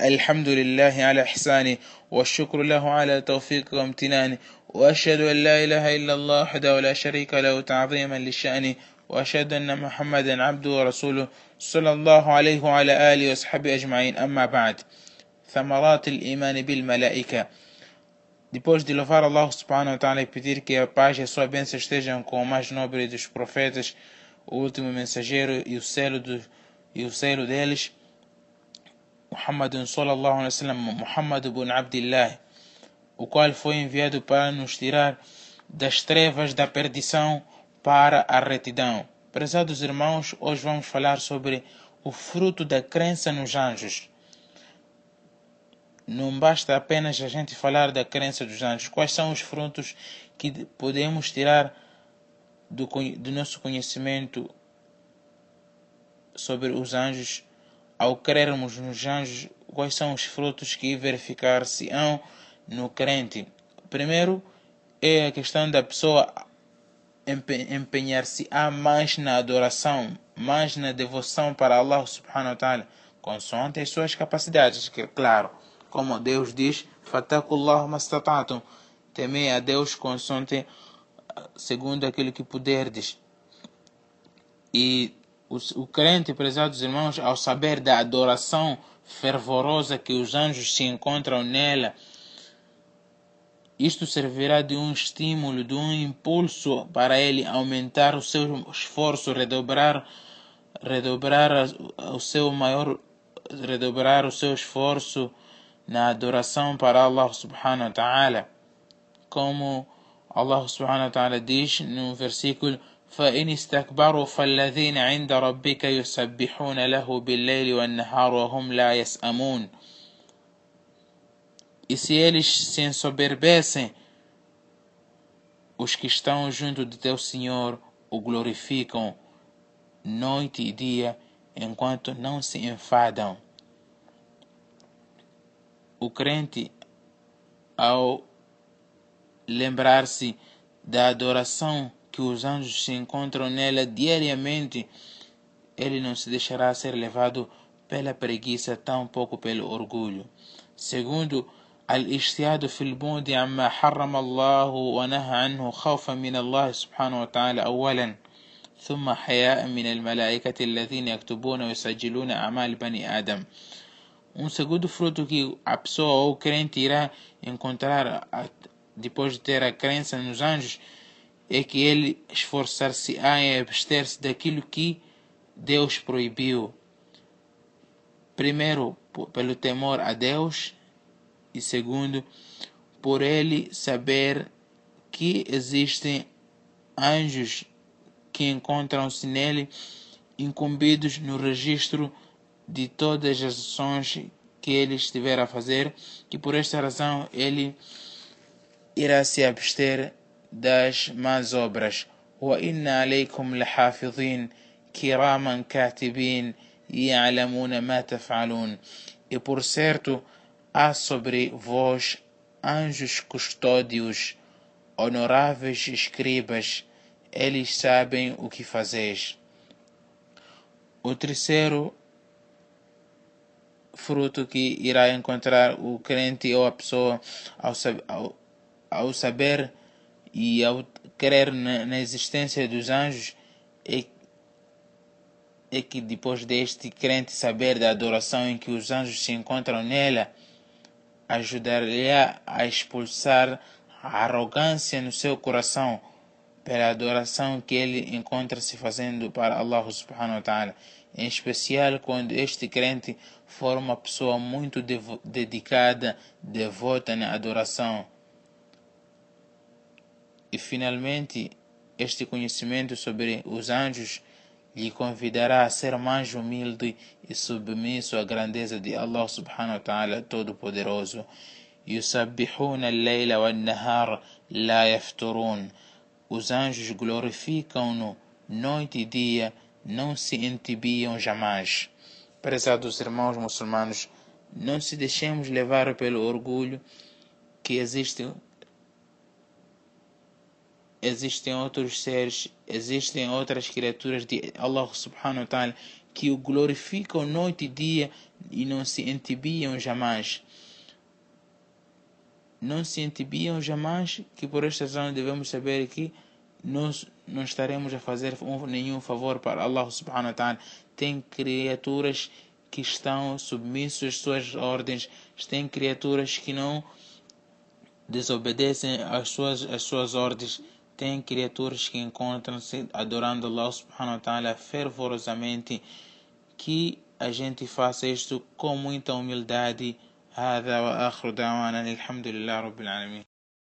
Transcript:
الحمد لله على إحسانه والشكر له على توفيقه وامتنانه وأشهد أن لا إله إلا الله وحده لا شريك له تعظيما لشأنه وأشهد أن محمدا عبده ورسوله صلى الله عليه وعلى آله وصحبه أجمعين. أما بعد ثمرات الإيمان بالملائكة. Depois de louvar Allah subhanahu wa ta'ala e pedir que a paz e a sua bênção estejam com o mais nobre dos profetas, o último mensageiro e o selo, do, e o selo deles, Muhammad sallallahu alaihi wasallam, Muhammad ibn Abdullah, o qual foi enviado para nos tirar das trevas da perdição para a retidão. Prezados irmãos, hoje vamos falar sobre o fruto da crença nos anjos. Não basta apenas a gente falar da crença dos anjos. Quais são os frutos que podemos tirar do, do nosso conhecimento sobre os anjos ao crermos nos anjos? Quais são os frutos que verificar-se-ão no crente? Primeiro é a questão da pessoa empenhar-se-á mais na adoração, mais na devoção para Allah subhanahu wa ta'ala, consoante as suas capacidades, que claro como Deus diz, Fatakullah mastata'tum. Temei a Deus consoante segundo aquilo que puderdes. E o, crente, prezados irmãos, ao saber da adoração fervorosa que os anjos se encontram nela, isto servirá de um estímulo, de um impulso para ele aumentar o seu esforço, redobrar, redobrar o seu maior, redobrar o seu esforço na adoração para Allah subhanahu wa ta'ala. Como Allah subhanahu wa ta'ala diz no versículo فإن استكبروا فالذين عند ربك يسبحون له بالليل والنهار وهم لا يسأمون E se eles se ensoberbecem, os que estão junto de teu Senhor o glorificam noite e dia, enquanto não se enfadam o crente, ao lembrar-se da adoração que os anjos se encontram nela diariamente, ele não se deixará ser levado pela preguiça, tampouco pelo orgulho. Segundo, الاجتهاد في البعد عما حرم الله ونهى عنه خوفا من الله سبحانه وتعالى أولا ثم حياء من الملائكة الذين يكتبون ويسجلون أعمال بني آدم um segundo fruto que a pessoa ou o crente irá encontrar depois de ter a crença nos anjos é que ele esforçar-se-á em abster-se daquilo que Deus proibiu. Primeiro, pelo temor a Deus, e segundo, por ele saber que existem anjos que encontram-se nele incumbidos no registro de todas as ações que ele estiver a fazer, que por esta razão ele irá se abster das más obras. وإن عليكم لحافظين كراما كاتبين يعلمون ما تفعلون E por certo, há sobre vós anjos custódios, honoráveis escribas, eles sabem o que fazeis. O terceiro fruto que irá encontrar o crente ou a pessoa ao, ao, ao saber e ao crer na, na existência dos anjos é, é que depois deste crente saber da adoração em que os anjos se encontram nela, ajudar-lhe a expulsar a arrogância no seu coração pela adoração que ele encontra se fazendo para Allah subhanahu wa ta'ala em especial quando este crente for uma pessoa muito dedicada, devota na adoração E finalmente, este conhecimento sobre os anjos lhe convidará a ser mais humilde e submisso à grandeza de Allah subhanahu wa ta'ala todo-poderoso. يسبحون الليل والنهار لا يفترون Os anjos glorificam-no noite e dia não se entibiam jamais. Prezados irmãos muçulmanos, não se deixemos levar pelo orgulho que existem existem outros seres, existem outras criaturas de Allah subhanahu wa ta'ala que o glorificam noite e dia e não se entibiam jamais. Não se entibiam jamais, que por esta razão devemos saber que nós não estaremos a fazer nenhum favor para Allah subhanahu wa ta'ala. Tem criaturas que estão submissos às suas ordens, tem criaturas que não desobedecem às suas, às suas ordens, tem criaturas que encontram-se adorando Allah subhanahu wa ta'ala fervorosamente, que a gente faça isto com muita humildade. هذا وآخر دعوانا الحمد لله رب العالمين